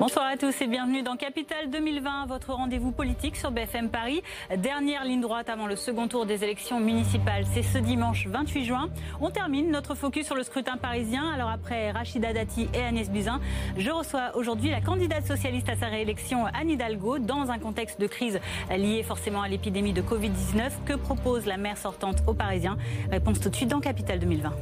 Bonsoir à tous et bienvenue dans Capital 2020, votre rendez-vous politique sur BFM Paris. Dernière ligne droite avant le second tour des élections municipales, c'est ce dimanche 28 juin. On termine notre focus sur le scrutin parisien. Alors après Rachida Dati et Agnès Buzyn, je reçois aujourd'hui la candidate socialiste à sa réélection Anne Hidalgo dans un contexte de crise lié forcément à l'épidémie de Covid-19. Que propose la maire sortante aux Parisiens? Réponse tout de suite dans Capital 2020.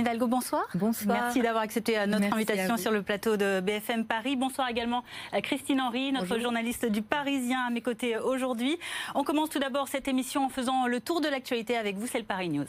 Hidalgo, bonsoir. Bonsoir. Merci d'avoir accepté euh, notre Merci invitation sur le plateau de BFM Paris. Bonsoir également à Christine Henry, notre Bonjour. journaliste du Parisien à mes côtés aujourd'hui. On commence tout d'abord cette émission en faisant le tour de l'actualité avec vous, c'est le Paris News.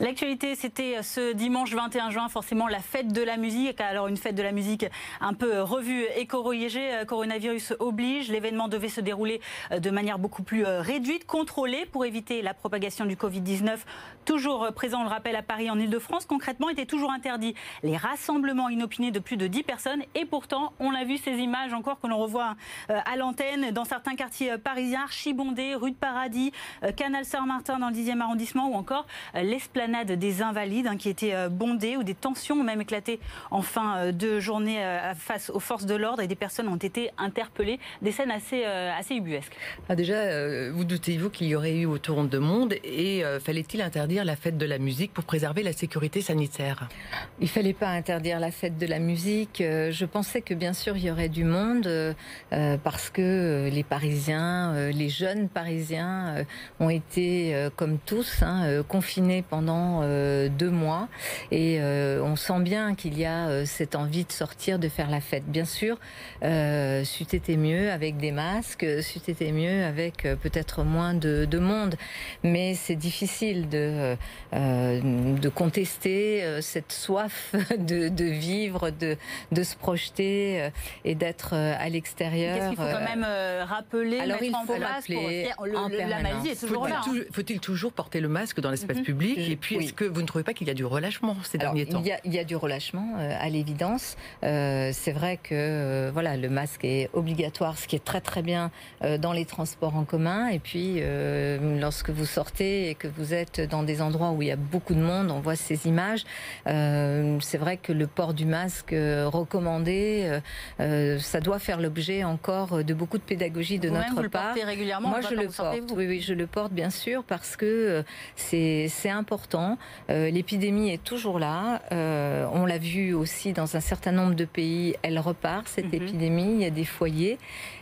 L'actualité, c'était ce dimanche 21 juin, forcément la fête de la musique. Alors une fête de la musique un peu revue et corrigée. Coronavirus oblige. L'événement devait se dérouler de manière beaucoup plus réduite, contrôlée pour éviter la propagation du Covid-19. Toujours présent, on le rappelle, à Paris, en Ile-de-France. Concrètement, étaient toujours interdits les rassemblements inopinés de plus de 10 personnes. Et pourtant, on l'a vu, ces images encore que l'on revoit euh, à l'antenne dans certains quartiers parisiens, archibondés, rue de Paradis, euh, Canal Saint-Martin dans le 10e arrondissement ou encore euh, l'esplanade des Invalides hein, qui étaient euh, bondées où des tensions ont même éclaté en fin euh, de journée euh, face aux forces de l'ordre et des personnes ont été interpellées. Des scènes assez, euh, assez ubuesques. Ah, déjà, euh, vous doutez-vous qu'il y aurait eu autant de monde et euh, fallait-il interdire la fête de la musique pour préserver la sécurité sanitaire? Il fallait pas interdire la fête de la musique. Euh, Je pensais que bien sûr il y aurait du monde euh, parce que les Parisiens, euh, les jeunes Parisiens euh, ont été euh, comme tous hein, confinés pendant euh, deux mois et euh, on sent bien qu'il y a euh, cette envie de sortir, de faire la fête. Bien sûr, euh, c'eût été mieux avec des masques, c'eût été mieux avec euh, peut-être moins de, de monde, mais c'est difficile de euh, de contester euh, cette soif de, de vivre, de, de se projeter euh, et d'être euh, à l'extérieur. Qu'est-ce qu'il faut quand même euh, rappeler, alors, mettre il en faut place rappeler pour- le- en le- La maladie est toujours Faut-il là. toujours- Faut-il toujours porter le masque dans l'espace Mhm. public Et puis, Oui. est-ce que vous ne trouvez pas qu'il y a du relâchement ces Alors, derniers temps il, y a, il y a du relâchement, euh, à l'évidence. Euh, c'est vrai que euh, voilà, le masque est obligatoire, ce qui est très très bien euh, dans les transports en commun. Et puis, euh, lorsque vous sortez et que vous êtes dans des endroits où il y a beaucoup de monde, on voit ces images. Euh, c'est vrai que le port du masque euh, recommandé, ça doit faire l'objet encore de beaucoup de pédagogie de Vous-même, notre vous le part. portez régulièrement Moi, je le vous sortez, porte. vous. Oui, oui, je le porte bien sûr parce que euh, c'est c'est important. Euh, L'épidémie est toujours là. Euh, on l'a vu aussi dans un certain nombre de pays. Elle repart cette Mhm. épidémie. Il y a des foyers.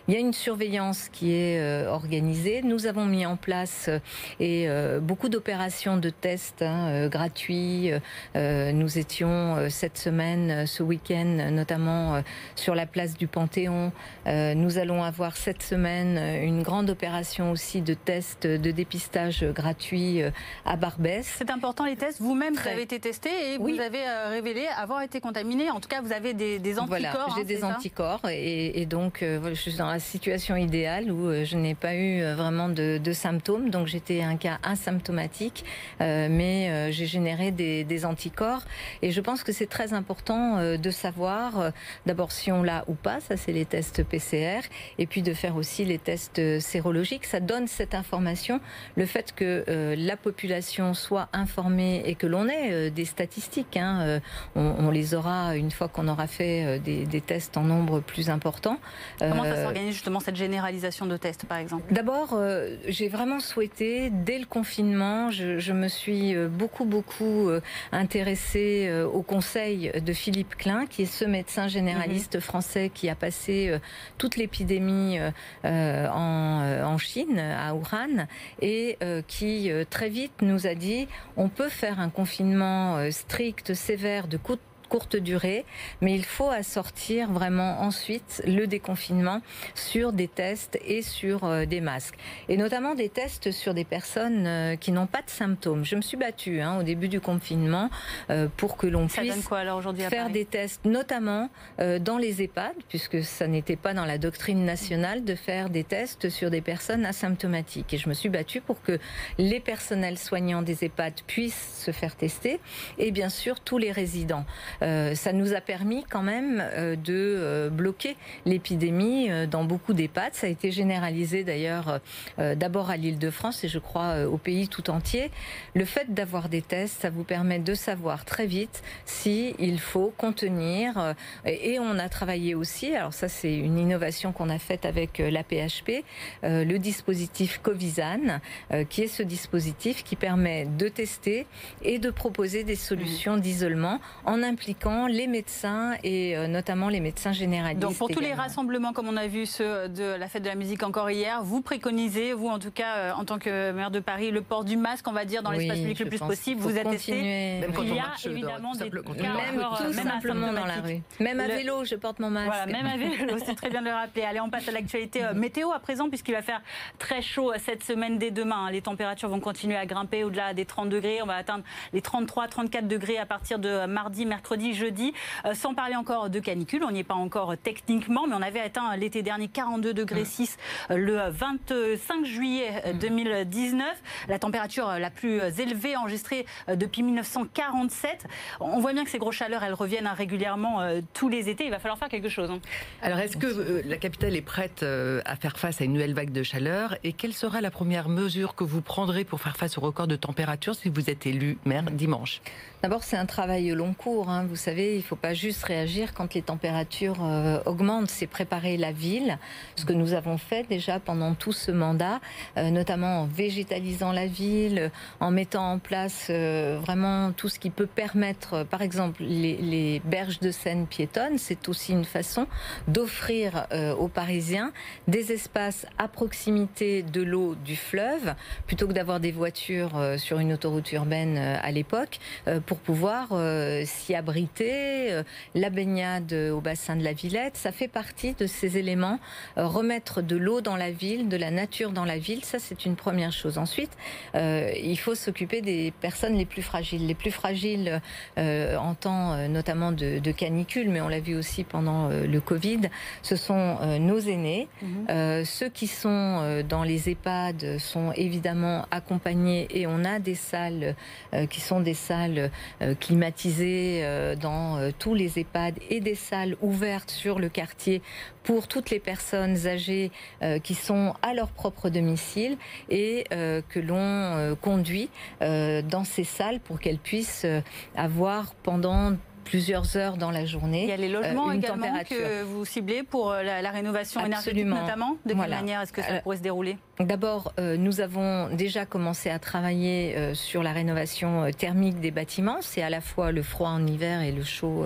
Il y a une surveillance qui est euh, organisée. Nous avons mis en place euh, et euh, beaucoup d'opérations de tests hein, gratuits. Nous étions cette semaine, ce week-end, notamment sur la place du Panthéon. Nous allons avoir cette semaine une grande opération aussi de tests de dépistage gratuit à Barbès. C'est important les tests. Vous-même, vous avez été testé et Oui. vous avez révélé avoir été contaminé. En tout cas, vous avez des, des anticorps. Voilà, j'ai hein, des anticorps et, et donc euh, je suis dans la situation idéale où euh, je n'ai pas eu euh, vraiment de, de symptômes, donc j'étais un cas asymptomatique, euh, mais euh, j'ai généré des, des anticorps et je pense que c'est très important euh, de savoir d'abord si on l'a ou pas, ça c'est les tests PCR, et puis de faire aussi les tests sérologiques. Ça donne cette information, le fait que la population soit informée et que l'on ait des statistiques. hein, on, on les aura une fois qu'on aura fait des, des tests en nombre plus important. Comment ça Euh, justement cette généralisation de tests, par exemple? D'abord, euh, j'ai vraiment souhaité, dès le confinement, je, je me suis euh, beaucoup, beaucoup euh, intéressée au conseil de Philippe Klein, qui est ce médecin généraliste Mhm. français qui a passé toute l'épidémie euh, en, en Chine, à Wuhan, et euh, qui très vite nous a dit on peut faire un confinement strict, sévère, de courte courte durée, mais il faut assortir vraiment ensuite le déconfinement sur des tests et sur euh, des masques. Et notamment des tests sur des personnes euh, qui n'ont pas de symptômes. Je me suis battue hein, au début du confinement euh, pour que l'on puisse quoi, alors, faire des tests, notamment dans les EHPAD, puisque ça n'était pas dans la doctrine nationale de faire des tests sur des personnes asymptomatiques. Et je me suis battue pour que les personnels soignants des EHPAD puissent se faire tester et bien sûr tous les résidents. Ça nous a permis quand même de bloquer l'épidémie dans beaucoup d'EHPAD. Ça a été généralisé d'ailleurs euh, d'abord à l'Île-de-France et je crois euh, au pays tout entier. Le fait d'avoir des tests, ça vous permet de savoir très vite si il faut contenir. Euh, et on a travaillé aussi, alors ça c'est une innovation qu'on a faite avec la PHP, le dispositif Covisan, qui est ce dispositif qui permet de tester et de proposer des solutions mmh. d'isolement en impliquant les médecins et notamment les médecins généralistes. Donc pour tous les rassemblements, comme on a vu ceux de la fête de la musique encore hier, vous préconisez, vous en tout cas euh, en tant que maire de Paris, le port du masque, on va dire, dans l'espace public le plus possible. Vous attestez même il y a évidemment des même tout simplement dans la rue. Même à vélo, je porte mon masque. Voilà, même à vélo, c'est très bien de le rappeler. Allez, on passe à l'actualité euh, météo à présent, puisqu'il va faire très chaud cette semaine dès demain. Les températures vont continuer à grimper au-delà des 30 degrés. On va atteindre les 33, 34 degrés à partir de mardi, mercredi, jeudi. Euh, sans parler encore de canicule, on n'y est pas encore techniquement, mais on avait atteint l'été dernier 42 degrés 6 euh, le 25 juillet 2019. Euh, la température la plus élevée enregistrée depuis 1947. On voit bien que ces grosses chaleurs, elles reviennent hein, régulièrement tous les étés. Il va falloir faire quelque chose. Hein. Alors, est-ce que la capitale est prête à faire face à une nouvelle vague de chaleur? Et quelle sera la première mesure que vous prendrez pour faire face au record de température si vous êtes élu maire dimanche? D'abord, c'est un travail long cours. Hein. Vous savez, il ne faut pas juste réagir quand les températures augmentent. C'est préparer la ville, ce que nous avons fait déjà pendant tout ce mandat, euh, notamment en végétalisant la ville, en mettant en place euh, vraiment tout ce qui peut permettre, euh, par exemple, les, berges de Seine piétonnes. C'est aussi une façon d'offrir aux Parisiens des espaces à proximité de l'eau du fleuve, plutôt que d'avoir des voitures sur une autoroute urbaine à l'époque, pour pouvoir s'y abriter. La baignade au bassin de la Villette, ça fait partie de ces éléments. remettre de l'eau dans la ville, de la nature dans la ville, ça c'est une première chose. Ensuite, euh, il faut s'occuper des personnes les plus fragiles. Les plus fragiles euh, en temps euh, notamment de, canicule, mais on l'a vu aussi pendant le Covid, ce sont nos aînés. Mhm. ceux qui sont dans les EHPAD sont évidemment accompagnés et on a des salles qui sont des salles climatisées dans tous les EHPAD et des salles ouvertes sur le quartier pour toutes les personnes âgées euh, qui sont à leur propre domicile et euh, que l'on euh, conduit dans ces salles pour qu'elles puissent avoir pendant plusieurs heures dans la journée. Il y a les logements également que vous ciblez pour la, rénovation énergétique notamment. De quelle manière est-ce que ça pourrait se dérouler? D'abord, euh, nous avons déjà commencé à travailler euh, sur la rénovation euh, thermique des bâtiments. C'est à la fois le froid en hiver et le chaud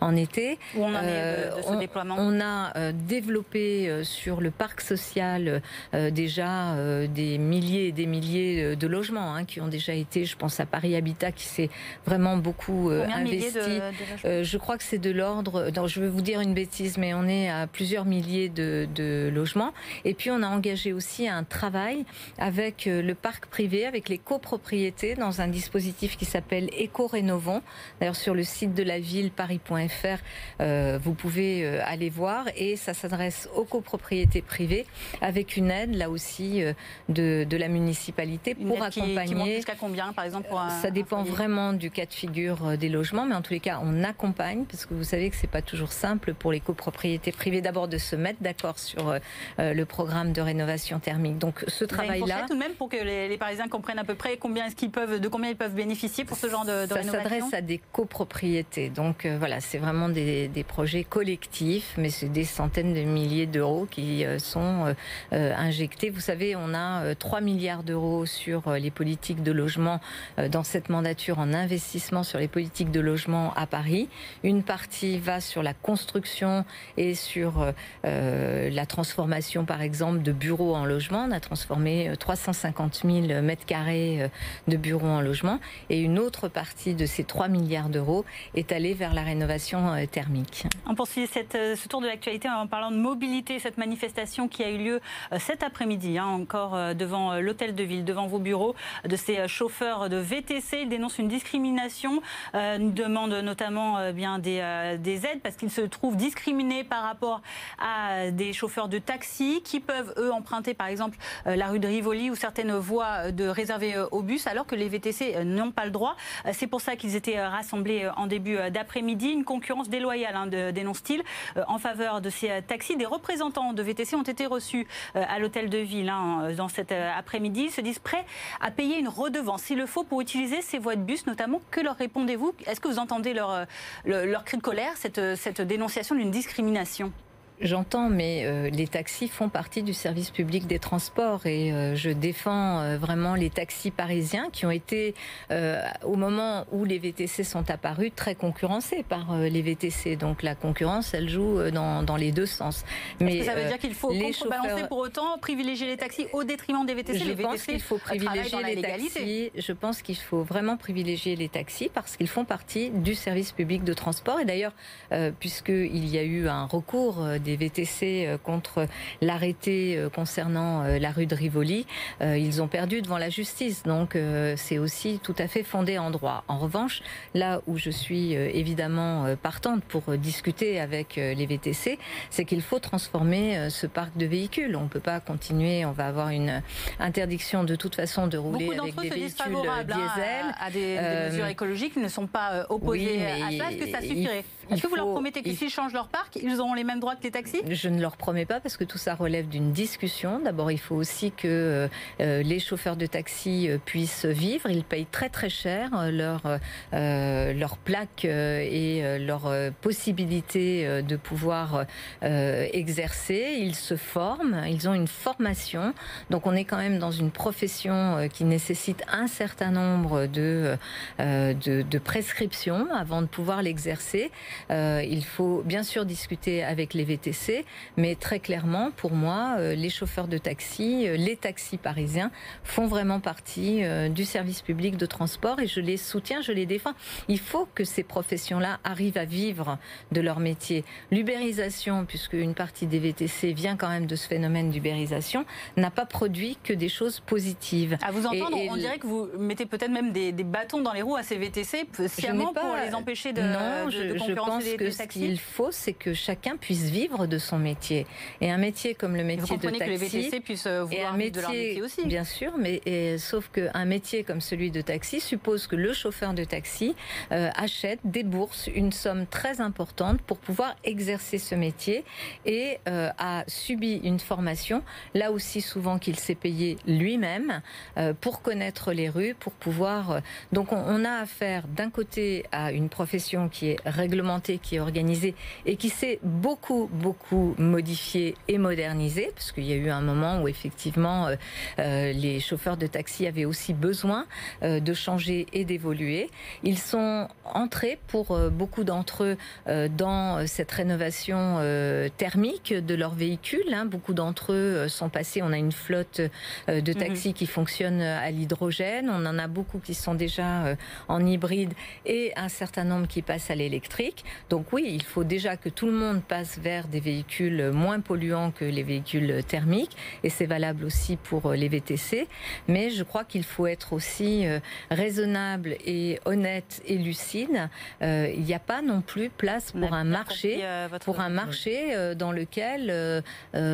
en été. Où on en est de, ce déploiement? On a développé sur le parc social déjà des milliers et des milliers de logements hein, qui ont déjà été, je pense à Paris Habitat qui s'est vraiment beaucoup investi. je crois que c'est de l'ordre, je vais vous dire une bêtise, mais on est à plusieurs milliers de, de logements. Et puis on a engagé aussi un travail avec euh, le parc privé, avec les copropriétés, dans un dispositif qui s'appelle Éco-Rénovons. D'ailleurs, sur le site de la ville, paris.fr, euh, vous pouvez euh, aller voir. Et ça s'adresse aux copropriétés privées, avec une aide, là aussi, de, de la municipalité pour accompagner. Jusqu'à combien, par exemple pour Ça dépend vraiment du cas de figure des logements, mais en tous les cas, on accompagne, parce que vous savez que c'est pas toujours simple pour les copropriétés privées, d'abord de se mettre d'accord sur le programme de rénovation thermique. Donc ce travail-là. tout de même pour que les, Parisiens comprennent à peu près combien est-ce qu'ils peuvent, de combien ils peuvent bénéficier pour ce genre de, de Ça s'adresse à des copropriétés. Donc euh, voilà, c'est vraiment des, projets collectifs, mais c'est des centaines de milliers d'euros qui euh, sont euh, injectés. Vous savez, on a 3 milliards d'euros sur les politiques de logement dans cette mandature en investissement sur les politiques de logement à Paris. Une partie va sur la construction et sur la transformation, par exemple, de bureaux en logement a transformé 350 000 mètres carrés de bureaux en logement. Et une autre partie de ces 3 milliards d'euros est allée vers la rénovation thermique. On poursuit ce tour de l'actualité en parlant de mobilité, cette manifestation qui a eu lieu cet après-midi, hein, encore devant l'hôtel de ville, devant vos bureaux, de ces chauffeurs de VTC. Ils dénoncent une discrimination, une demande notamment bien des, des aides parce qu'ils se trouvent discriminés par rapport à des chauffeurs de taxi qui peuvent, eux, emprunter par exemple euh, la rue de Rivoli ou certaines voies de réservées euh, aux bus, alors que les VTC euh, n'ont pas le droit. C'est pour ça qu'ils étaient rassemblés en début d'après-midi. Une concurrence déloyale, hein, dénonce-t-il, en faveur de ces taxis. Des représentants de VTC ont été reçus à l'hôtel de ville hein, dans cet après-midi. Ils se disent prêts à payer une redevance, s'il le faut, pour utiliser ces voies de bus, notamment. Que leur répondez-vous? Est-ce que vous entendez leur, cri de colère, cette dénonciation d'une discrimination? J'entends, mais euh, les taxis font partie du service public des transports et euh, je défends euh, vraiment les taxis parisiens qui ont été, au moment où les VTC sont apparus, très concurrencés par les VTC. Donc la concurrence, elle joue dans, dans les deux sens. Mais que ça veut dire qu'il faut contrebalancer pour autant, privilégier les taxis au détriment des VTC Je les pense qu'il faut privilégier les taxis. Je pense qu'il faut vraiment privilégier les taxis parce qu'ils font partie du service public de transport. Et d'ailleurs, puisqu'il y a eu un recours des VTC euh, contre l'arrêté euh, concernant euh, la rue de Rivoli, ils ont perdu devant la justice. Donc c'est aussi tout à fait fondé en droit. En revanche, là où je suis évidemment partante pour discuter avec les VTC, c'est qu'il faut transformer ce parc de véhicules. On ne peut pas continuer, on va avoir une interdiction de toute façon de rouler avec des véhicules hein, diesel. à, des, mesures écologiques, ils ne sont pas opposés à ça. Est-ce que ça suffirait? Est-ce que vous leur promettez que s'ils changent leur parc, ils auront les mêmes droits que les taxis? Je ne leur promets pas parce que tout ça relève d'une discussion. D'abord, il faut aussi que euh, euh, les chauffeurs de taxi euh, puissent vivre. Ils payent très très cher leur, leur plaque et leur possibilité de pouvoir exercer. Ils se forment, ils ont une formation. Donc on est quand même dans une profession qui nécessite un certain nombre de, de, de prescriptions avant de pouvoir l'exercer. Il faut bien sûr discuter avec les VTC mais très clairement, pour moi, euh, les chauffeurs de taxi, euh, les taxis parisiens font vraiment partie euh, du service public de transport et je les soutiens, je les défends. Il faut que ces professions-là arrivent à vivre de leur métier. L'ubérisation, puisque une partie des VTC vient quand même de ce phénomène d'ubérisation, n'a pas produit que des choses positives. À vous entendre, on dirait que vous mettez peut-être même des, bâtons dans les roues à ces VTC, sciemment pas... pour les empêcher de, non, de, je, je pense que ce qu'il faut, c'est que chacun puisse vivre de son métier. Et un métier comme le métier de taxi, que les VTC puissent euh, vouloir un métier, de leur métier aussi. Bien sûr, mais et, sauf qu'un métier comme celui de taxi suppose que le chauffeur de taxi euh, achète, débourse une somme très importante pour pouvoir exercer ce métier et euh, a subi une formation, là aussi souvent qu'il s'est payé lui-même, pour connaître les rues, pour pouvoir... donc on, on a affaire d'un côté à une profession qui est réglementée, qui est organisée et qui s'est beaucoup, beaucoup beaucoup modifié et modernisé, parce qu'il y a eu un moment où effectivement euh, euh, les chauffeurs de taxi avaient aussi besoin euh, de changer et d'évoluer. Ils sont entrés pour beaucoup d'entre eux dans cette rénovation thermique de leurs véhicules. Hein. Beaucoup d'entre eux sont passés. On a une flotte de mhm. taxis qui fonctionne à l'hydrogène. On en a beaucoup qui sont déjà en hybride et un certain nombre qui passent à l'électrique. Donc oui, il faut déjà que tout le monde passe vers des véhicules moins polluants que les véhicules thermiques, et c'est valable aussi pour les VTC. Mais je crois qu'il faut être aussi euh, raisonnable et honnête et lucide. Euh, il n'y a pas non plus place pour un marché, euh, pour un marché dans lequel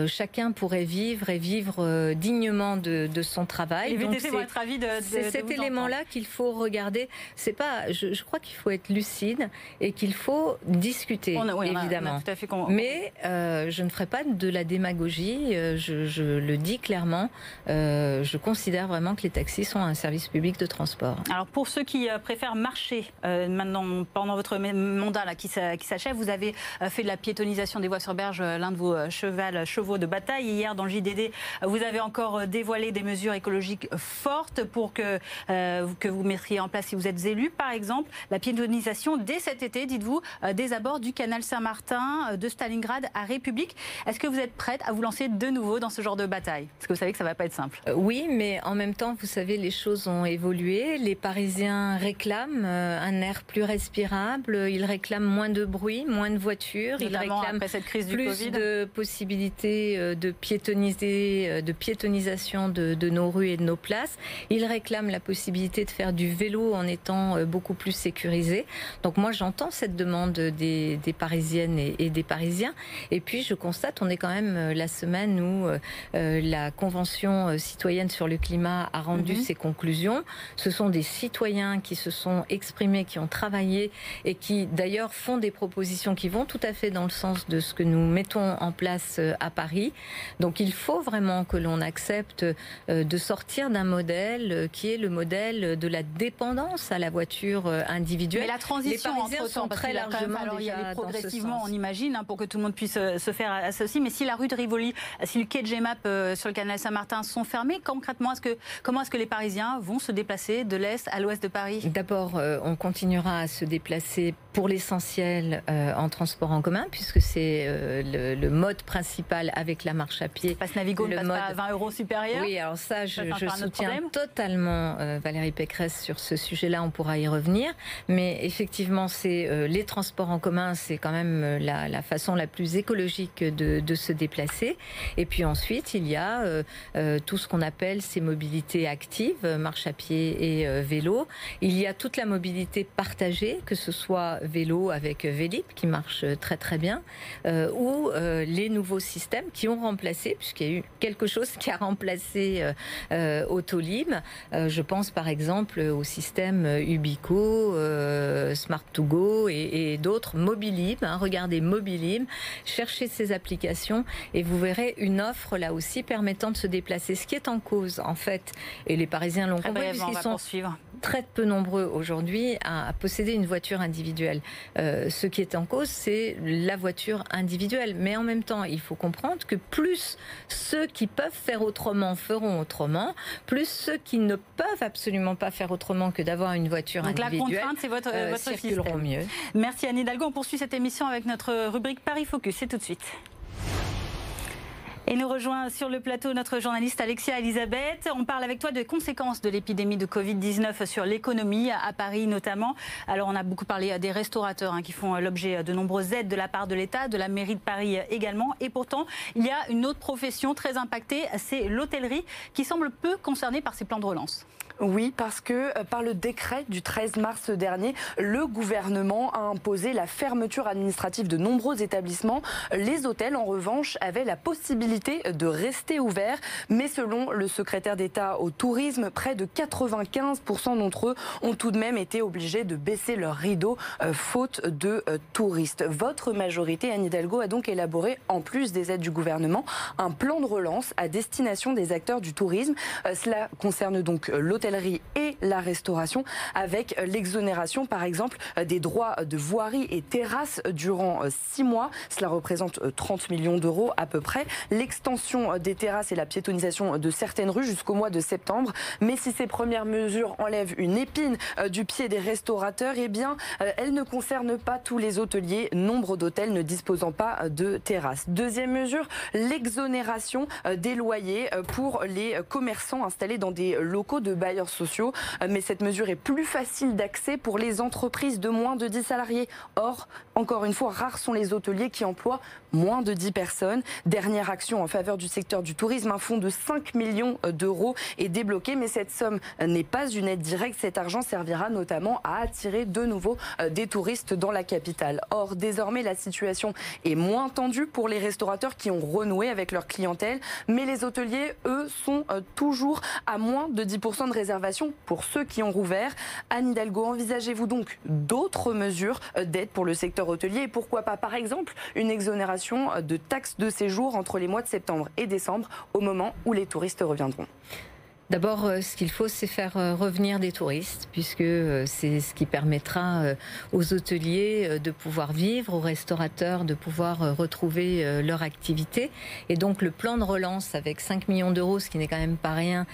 chacun pourrait vivre et vivre dignement de, son travail. Les VTC vont être ravis de, C'est cet élément-là qu'il faut regarder. C'est pas. Je, crois qu'il faut être lucide et qu'il faut discuter, évidemment. tout à fait Mais euh, je ne ferai pas de la démagogie. Euh, je, le dis clairement. Euh, je considère vraiment que les taxis sont un service public de transport. Alors pour ceux qui préfèrent marcher maintenant pendant votre mandat là, qui s'achève, vous avez fait de la piétonisation des voies sur berge l'un de vos chevaux de bataille. Hier dans le JDD, vous avez encore dévoilé des mesures écologiques fortes pour que, que vous mettriez en place si vous êtes élu. Par exemple, la piétonisation dès cet été, dites-vous, des abords du canal Saint-Martin, de Stalingrad à République. Est-ce que vous êtes prête à vous lancer de nouveau dans ce genre de bataille? Parce que vous savez que ça va pas être simple. Euh, oui, mais en même temps, vous savez, les choses ont évolué. Les Parisiens réclament euh, un air plus respirable. Ils réclament moins de bruit, moins de voitures. ils réclament cette crise du plus de possibilités euh, de piétoniser, de piétonisation de, de, nos rues et de nos places. Ils réclament la possibilité de faire du vélo en étant beaucoup plus sécurisé. Donc moi, j'entends cette demande des, des Parisiennes et, et, des Parisiens. Et puis, je constate, on est quand même la semaine où la Convention citoyenne sur le climat a rendu mhm. ses conclusions. Ce sont des citoyens qui se sont exprimés, qui ont travaillé et qui d'ailleurs font des propositions qui vont tout à fait dans le sens de ce que nous mettons en place euh, à Paris. Donc il faut vraiment que l'on accepte euh, de sortir d'un modèle euh, qui est le modèle de la dépendance à la voiture individuelle. Mais la transition entre sont très largement alors, il y a progressivement, on imagine, hein, pour que tout le monde puisse se faire à ceci. Mais si la rue de Rivoli, si le quai de Gemap sur le canal Saint-Martin sont fermés, concrètement, est-ce que, comment est-ce que les Parisiens vont se déplacer de l'Est à l'Ouest de Paris? D'abord, euh, on continuera à se déplacer pour l'essentiel euh, en transport en commun, puisque c'est euh, le, mode principal avec la marche à pied. Passe Navigo le ne passe mode... pas à 20 euros supérieur Oui, alors ça, je, je soutiens totalement Valérie Pécresse sur ce sujet-là, on pourra y revenir. Mais effectivement, c'est les transports en commun, c'est quand même la, la, façon la plus écologique de, se déplacer. Et puis ensuite, il y a tout ce qu'on appelle ces mobilités actives, marche à pied et vélo. Il y a toute la mobilité partagée, que ce soit vélo avec Vélib, qui marche très très bien, euh, ou euh, les nouveaux systèmes qui ont remplacé, puisqu'il y a eu quelque chose qui a remplacé euh, Autolib. je pense par exemple au système Ubico, Smart2Go et, et d'autres, Mobilib. Hein, regardez Mobilib, cherchez ces applications et vous verrez une offre là aussi permettant de se déplacer. Ce qui est en cause, en fait, et les Parisiens l'ont compris, puisqu'ils sont très peu nombreux aujourd'hui à, posséder une voiture individuelle. Euh, ce qui est en cause, c'est la voiture individuelle. Mais en même temps, il faut comprendre que plus ceux qui peuvent faire autrement feront autrement, plus ceux qui ne peuvent absolument pas faire autrement que d'avoir une voiture Donc individuelle. la contrainte, c'est votre, euh, votre système. mieux. Merci Anne Hidalgo. On poursuit cette émission avec notre rubrique Paris Focus. C'est tout de suite. Et nous rejoint sur le plateau notre journaliste Alexia Elisabeth. On parle avec toi des conséquences de l'épidémie de Covid-19 sur l'économie, à Paris notamment. Alors on a beaucoup parlé des restaurateurs hein, qui font l'objet de nombreuses aides de la part de l'État, de la mairie de Paris également. Et pourtant, il y a une autre profession très impactée, c'est l'hôtellerie, qui semble peu concernée par ces plans de relance. Oui, parce que euh, par le décret du 13 mars dernier, le gouvernement a imposé la fermeture administrative de nombreux établissements. Les hôtels, en revanche, avaient la possibilité de rester ouverts. Mais selon le secrétaire d'État au tourisme, près de 95% d'entre eux ont tout de même été obligés de baisser leur rideau euh, faute de euh, touristes. Votre majorité, Anne Hidalgo, a donc élaboré, en plus des aides du gouvernement, un plan de relance à destination des acteurs du tourisme. cela concerne donc l'hôtel et la restauration avec l'exonération par exemple des droits de voirie et terrasse durant six mois. Cela représente 30 millions d'euros à peu près. L'extension des terrasses et la piétonisation de certaines rues jusqu'au mois de septembre. Mais si ces premières mesures enlèvent une épine euh, du pied des restaurateurs, eh bien, euh, elles ne concernent pas tous les hôteliers, nombre d'hôtels ne disposant pas de terrasses. Deuxième mesure, l'exonération euh, des loyers pour les commerçants installés dans des locaux de bailleurs sociaux. Euh, mais cette mesure est plus facile d'accès pour les entreprises de moins de 10 salariés. Or, encore une fois, rares sont les hôteliers qui emploient moins de 10 personnes. Dernière action en faveur du secteur du tourisme, un fonds de 5 millions d'euros est débloqué, mais cette somme n'est pas une aide directe. Cet argent servira notamment à attirer de nouveau euh, des touristes dans la capitale. Or, désormais, la situation est moins tendue pour les restaurateurs qui ont renoué avec leur clientèle, mais les hôteliers, eux, sont euh, toujours à moins de 10% de réservation pour ceux qui ont rouvert. Anne Hidalgo, envisagez-vous donc d'autres mesures d'aide pour le secteur hôtelier et pourquoi pas, par exemple, une exonération de taxes de séjour entre les mois de septembre et décembre, au moment où les touristes reviendront? D'abord, euh, ce qu'il faut, c'est faire euh, revenir des touristes, puisque euh, c'est ce qui permettra aux hôteliers de pouvoir vivre, aux restaurateurs de pouvoir retrouver leur activité. Et donc, le plan de relance avec 5 millions d'euros, ce qui n'est quand même pas rien,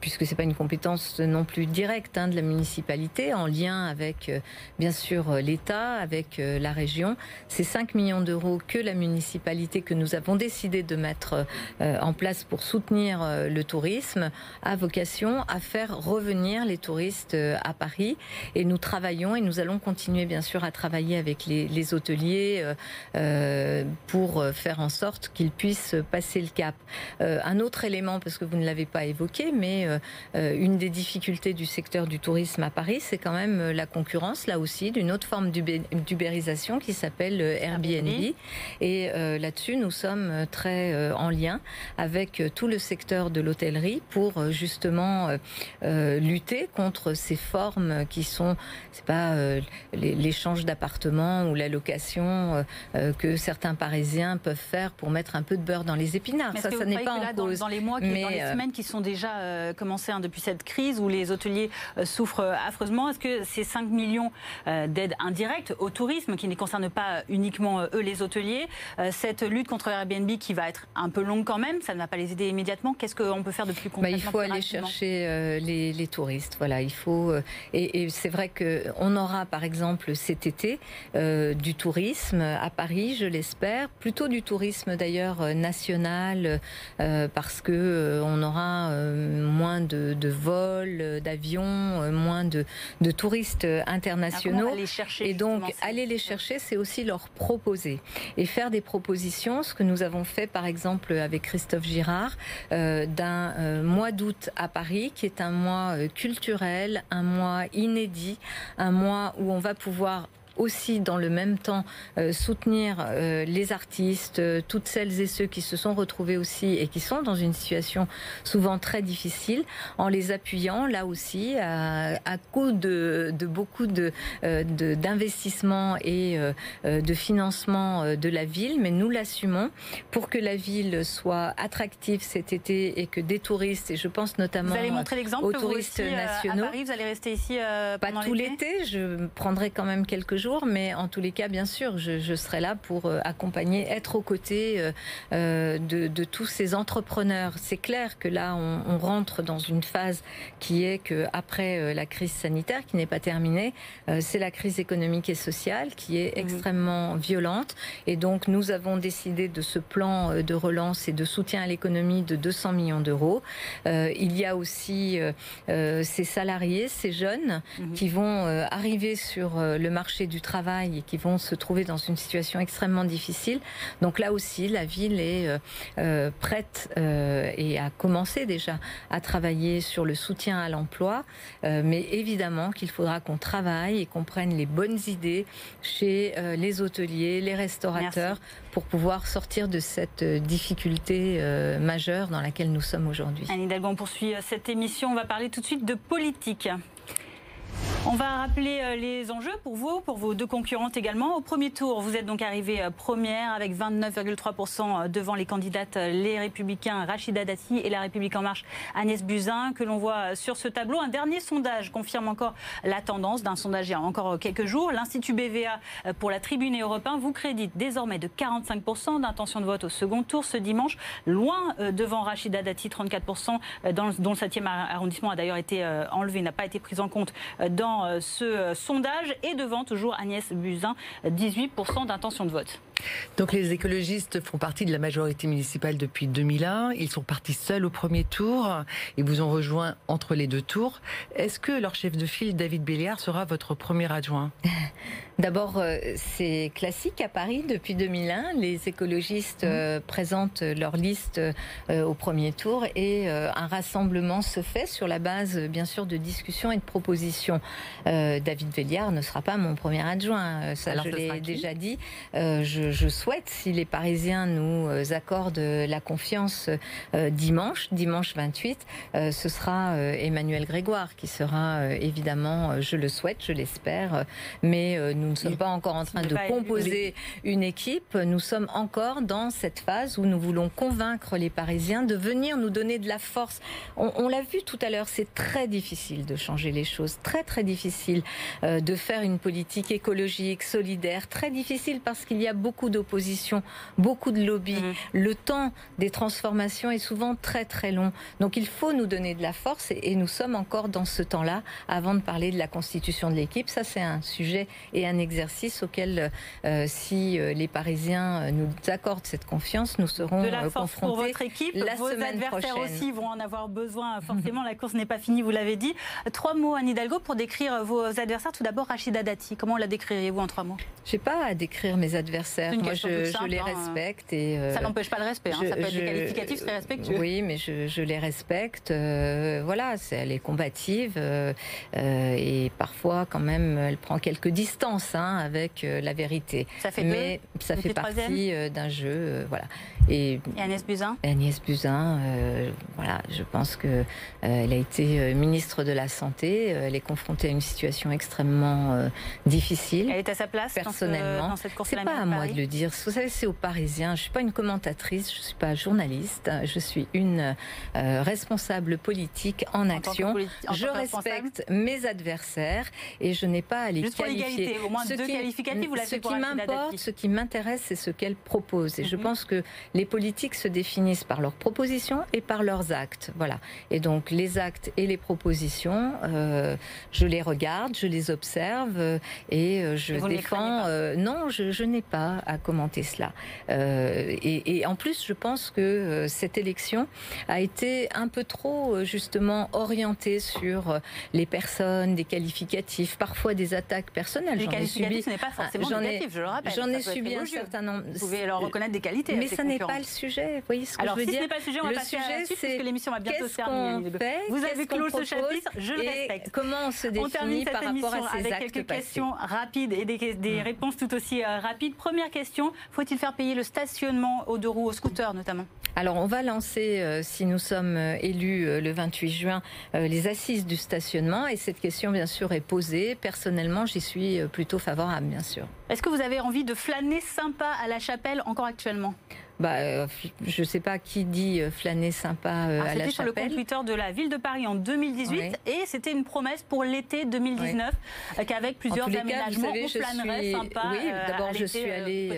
puisque c'est pas une compétence non plus directe hein, de la municipalité, en lien avec bien sûr l'État, avec la région. C'est 5 millions d'euros que la municipalité, que nous avons décidé de mettre en place pour soutenir le tourisme a vocation à faire revenir les touristes euh, à Paris. Et nous travaillons et nous allons continuer bien sûr à travailler avec les, hôteliers euh, euh, pour faire en sorte qu'ils puissent passer le cap. un autre élément, parce que vous ne l'avez pas évoqué, mais une des difficultés du secteur du tourisme à Paris, c'est quand même la concurrence, là aussi, d'une autre forme d'ubérisation qui s'appelle Airbnb. Et là-dessus, nous sommes très en lien avec tout le secteur de l'hôtellerie pour euh, justement euh, euh, lutter contre ces formes qui sont, c'est pas l'échange d'appartements ou la location que certains Parisiens peuvent faire pour mettre un peu de beurre dans les épinards. ça, ça n'est pas en cause. Dans, les mois, mais, dans les semaines qui sont déjà commencées hein, depuis cette crise où les hôteliers souffrent affreusement, est-ce que ces 5 millions d'aides indirectes au tourisme, qui ne concernent pas uniquement eux les hôteliers, cette lutte contre Airbnb qui va être un peu longue quand même, ça ne va pas les aider immédiatement. Qu'est-ce qu'on peut faire de bah, il faut aller chercher euh, les, touristes. Voilà, il faut. Euh, et, c'est vrai que on aura, par exemple, cet été euh, du tourisme à Paris, je l'espère, plutôt du tourisme d'ailleurs national, parce que on aura moins de, vols, d'avions, moins de, touristes internationaux. et donc, aller les chercher, c'est aussi leur proposer et faire des propositions. Ce que nous avons fait, par exemple, avec Christophe Girard, d'un euh, mois d'août à Paris, qui est un mois euh, culturel, un mois inédit, un mois où on va pouvoir aussi dans le même temps euh, soutenir euh, les artistes, euh, toutes celles et ceux qui se sont retrouvés aussi et qui sont dans une situation souvent très difficile, en les appuyant là aussi à, à coup de, de beaucoup de d'investissement et de financement de la ville, mais nous l'assumons pour que la ville soit attractive cet été et que des touristes, et je pense notamment aux touristes nationaux. À Paris, vous allez rester ici pendant Pas tout l'été, je prendrai quand même quelques jours mais en tous les cas, bien sûr, je, serai là pour euh, accompagner, être aux côtés euh, euh, de, tous ces entrepreneurs. C'est clair que là, on, rentre dans une phase qui est que après la crise sanitaire, qui n'est pas terminée, c'est la crise économique et sociale qui est mhm. extrêmement violente. Et donc, nous avons décidé de ce plan de relance et de soutien à l'économie de 200 millions d'euros. il y a aussi ces salariés, ces jeunes mhm. qui vont arriver sur le marché du travail et qui vont se trouver dans une situation extrêmement difficile. Donc là aussi, la ville est euh, euh, prête euh, et a commencé déjà à travailler sur le soutien à l'emploi. mais évidemment qu'il faudra qu'on travaille et qu'on prenne les bonnes idées chez les hôteliers, les restaurateurs, pour pouvoir sortir de cette difficulté majeure dans laquelle nous sommes aujourd'hui. Anne Hidalgo, on poursuit cette émission. On va parler tout de suite de politique. On va rappeler euh, les enjeux pour vous, pour vos deux concurrentes également. Au premier tour, vous êtes donc arrivée euh, première avec 29,3% euh, devant les candidates les Républicains Rachida Dati et la République en marche Agnès Buzyn que l'on voit sur ce tableau. Un dernier sondage confirme encore la tendance d'un sondage il y a encore quelques jours. L'Institut BVA pour la Tribune et Européen vous crédite désormais de 45% d'intention de vote au second tour ce dimanche, loin devant Rachida Dati, 34%, dont le 7e arrondissement a d'ailleurs été enlevé, n'a pas été pris en compte dans euh, ce euh, sondage et devant toujours Agnès Buzyn, 18% d'intention de vote. Donc les écologistes font partie de la majorité municipale depuis 2001. Ils sont partis seuls au premier tour et vous ont rejoint entre les deux tours. Est-ce que leur chef de file, David Béliard, sera votre premier adjoint? D'abord, euh, c'est classique à Paris depuis 2001. Les écologistes mmh. présentent leur liste au premier tour et un rassemblement se fait sur la base, bien sûr, de discussions et de propositions. David Velliard ne sera pas mon premier adjoint. Ça, je l'ai déjà dit. Je, je, souhaite, si les Parisiens nous accordent la confiance dimanche, dimanche 28, ce sera Emmanuel Grégoire qui sera évidemment, je le souhaite, je l'espère, mais nous ne sommes pas encore en train de composer une équipe. Nous sommes encore dans cette phase où nous voulons convaincre les Parisiens de venir nous donner de la force. On, l'a vu tout à l'heure, c'est très difficile de changer les choses, très très difficile euh, de faire une politique écologique, solidaire, très difficile parce qu'il y a beaucoup d'opposition, beaucoup de lobbies. Mmh. Le temps des transformations est souvent très très long. Donc il faut nous donner de la force et, nous sommes encore dans ce temps-là avant de parler de la constitution de l'équipe. Ça c'est un sujet et un exercice auquel euh, si euh, les Parisiens nous accordent cette confiance, nous serons de la force pour votre équipe. Vos adversaires aussi vont en avoir besoin. Forcément, la course n'est pas finie, vous l'avez dit. Trois mots, Anne Hidalgo, pour décrire vos adversaires. Tout d'abord, Rachida Dati. Comment la décririez-vous en trois mots? Je n'ai pas à décrire mes adversaires. Moi, je, les hein. respecte. Et, euh, ça n'empêche pas le respect. Hein. ça peut être des qualificatifs très respectueux. Oui, mais je, les respecte. Euh, voilà, elle est combative. Euh, et parfois, quand même, elle prend quelques distances hein, avec la vérité. Ça fait mais ça fait partie d'un jeu. voilà. Et, Agnès Buzyn? Agnès Buzyn, euh, voilà, je pense que euh, elle a été euh, ministre de la Santé. Elle est confrontée à une situation extrêmement difficile. Elle est à sa place personnellement. Dans, cette course C'est pas à moi de le dire. Vous savez, c'est aux Parisiens. Je suis pas une commentatrice, je suis pas journaliste. Je suis une responsable politique en, action. je respecte mes adversaires et je n'ai pas à les Juste qualifier. Pour moins ce deux qualificatifs, vous Ce qui m'importe, ce qui m'intéresse, c'est ce qu'elle propose. Et je mhm. pense que les politiques se définissent par leurs propositions et par leurs actes. Voilà. Et donc les actes et les propositions, euh, je les regarde, je les observe euh, et euh, je défends. non, je, n'ai pas à commenter cela. Et, en plus, je pense que cette élection a été un peu trop justement orientée sur les personnes, des qualificatifs, parfois des attaques personnelles. Ce n'est pas forcément négatif, je le rappelle. J'en ai subi un certain nombre. Vous pouvez leur reconnaître des qualités. Mais ça n'est pas le sujet. Vous voyez ce que Alors, je veux si dire ce n'est pas le sujet, on va passer à la suite, parce que l'émission va bientôt se terminer. Vous avez clos ce chapitre, je le respecte. Comment on se définit par rapport à ces avec quelques questions rapides et des, des hmm. réponses tout aussi euh, rapides. Première question, faut-il faire payer le stationnement aux deux roues, aux scooters notamment? Alors, on va lancer, euh, si nous sommes euh, élus le 28 juin, les assises du stationnement. Et cette question, bien sûr, est posée. Personnellement, j'y suis plutôt favorable, bien sûr. Est-ce que vous avez envie de flâner sympa à la chapelle encore actuellement? Bah, euh, je ne sais pas qui dit euh, flâner sympa euh, à la chapelle. C'était sur le compte Twitter de la ville de Paris en 2018 et c'était une promesse pour l'été 2019 qu'avec plusieurs aménagements on flânerait sympa. Oui, d'abord je suis allée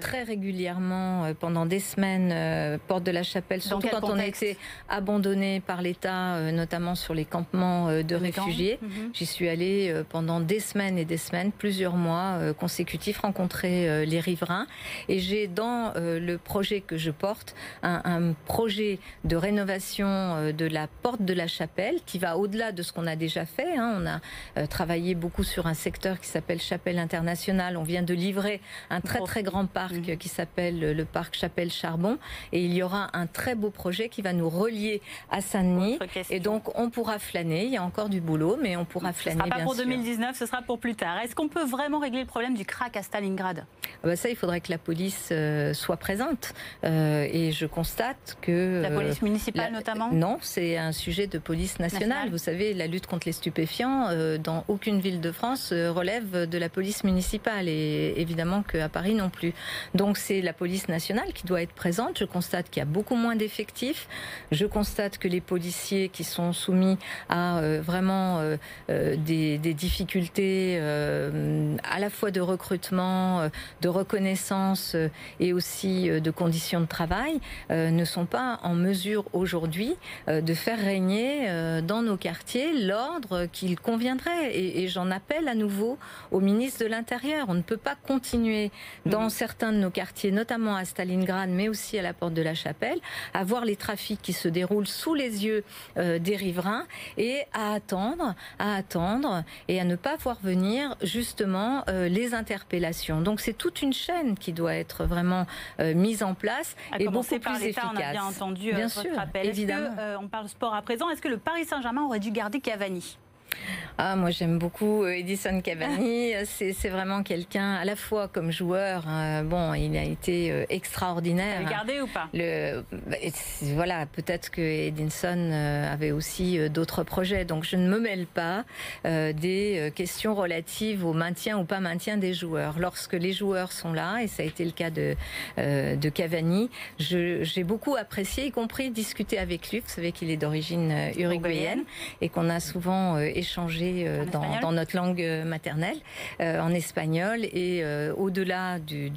très régulièrement pendant des semaines porte de la Chapelle, surtout quand on a été abandonné par l'État, notamment sur les campements de réfugiés. Mhm. J'y suis allée pendant des semaines et des semaines, plusieurs mois consécutifs, rencontrer les riverains et j'ai dans le projet que je porte, un, projet de rénovation euh, de la porte de la chapelle qui va au-delà de ce qu'on a déjà fait. Hein. On a euh, travaillé beaucoup sur un secteur qui s'appelle Chapelle Internationale. On vient de livrer un très très grand parc mhm. qui s'appelle le parc Chapelle Charbon. Et il y aura un très beau projet qui va nous relier à Saint-Denis. Et donc on pourra flâner. Il y a encore du boulot, mais on pourra flâner. Ce sera pas pour 2019, ce sera pour plus tard. Est-ce qu'on peut vraiment régler le problème du crack à Stalingrad? Ah bah Ça, il faudrait que la police euh, soit présente. Euh, et je constate que... La police municipale notamment Non, c'est un sujet de police nationale. Vous savez, la lutte contre les stupéfiants, euh, dans aucune ville de France, euh, relève de la police municipale. Et évidemment qu'à Paris non plus. Donc c'est la police nationale qui doit être présente. Je constate qu'il y a beaucoup moins d'effectifs. Je constate que les policiers qui sont soumis à vraiment des, des, difficultés à la fois de recrutement, de reconnaissance et aussi de conditions de travail euh, ne sont pas en mesure aujourd'hui euh, de faire régner euh, dans nos quartiers l'ordre qu'il conviendrait. Et, j'en appelle à nouveau au ministre de l'Intérieur. On ne peut pas continuer dans certains de nos quartiers, notamment à Stalingrad, mais aussi à la porte de la Chapelle, à voir les trafics qui se déroulent sous les yeux des riverains et à attendre, à attendre et à ne pas voir venir justement les interpellations. Donc c'est toute une chaîne qui doit être vraiment mise en place et beaucoup par plus efficace. On a bien entendu euh, bien votre sûr, appel. Évidemment. Que, euh, on parle sport à présent. Est-ce que le Paris Saint-Germain aurait dû garder Cavani? Ah, moi j'aime beaucoup euh, Edison Cavani. c'est vraiment quelqu'un à la fois comme joueur. Hein, bon, il a été euh, extraordinaire. Vous regardé ou pas? Le, bah, voilà, peut-être que Edison euh, avait aussi d'autres projets. Donc je ne me mêle pas des questions relatives au maintien ou pas maintien des joueurs. Lorsque les joueurs sont là, et ça a été le cas de de Cavani, j'ai beaucoup apprécié, y compris discuter avec lui. Vous savez qu'il est d'origine uruguayenne et qu'on a souvent échangé euh, dans, notre langue euh, maternelle, euh, en espagnol. Et au-delà du,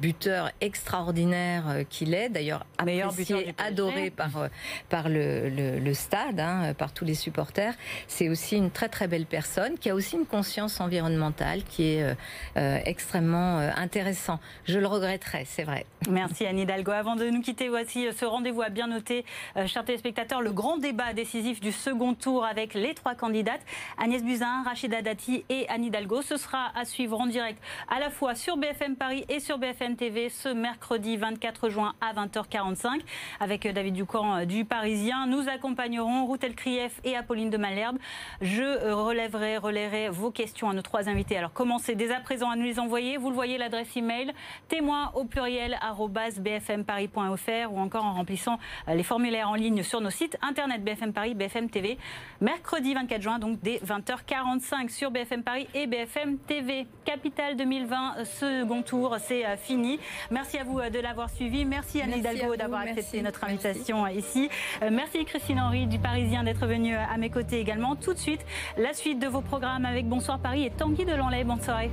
buteur extraordinaire qu'il est, d'ailleurs apprécié, adoré par, par le, stade, hein, par tous les supporters, c'est aussi une très très belle personne qui a aussi une conscience environnementale qui est extrêmement intéressant. Je le regretterai, c'est vrai. Merci Anne Hidalgo. Avant de nous quitter, voici ce rendez-vous à bien noter, chers téléspectateurs, le grand débat décisif du second tour avec les trois Agnès Buzyn, Rachida Dati et Anne Hidalgo. Ce sera à suivre en direct à la fois sur BFM Paris et sur BFM TV ce mercredi 24 juin à 20h45 avec David Ducamp euh, du Parisien. Nous accompagnerons Routel Krief et Apolline de Malherbe. Je euh, relèverai, relayerai vos questions à nos trois invités. Alors commencez dès à présent à nous les envoyer. Vous le voyez, l'adresse email témoin au pluriel bfmparis.fr ou encore en remplissant euh, les formulaires en ligne sur nos sites internet BFM Paris, BFM TV. Mercredi 24 juin, donc dès 20h45 sur BFM Paris et BFM TV. Capitale 2020, second tour, c'est euh, fini. Merci à vous euh, de l'avoir suivi. Merci Anne Hidalgo d'avoir accepté notre invitation ici. Euh, merci Christine Henry du Parisien d'être venue à mes côtés également. Tout de suite, la suite de vos programmes avec Bonsoir Paris et Tanguy de Bonne soirée.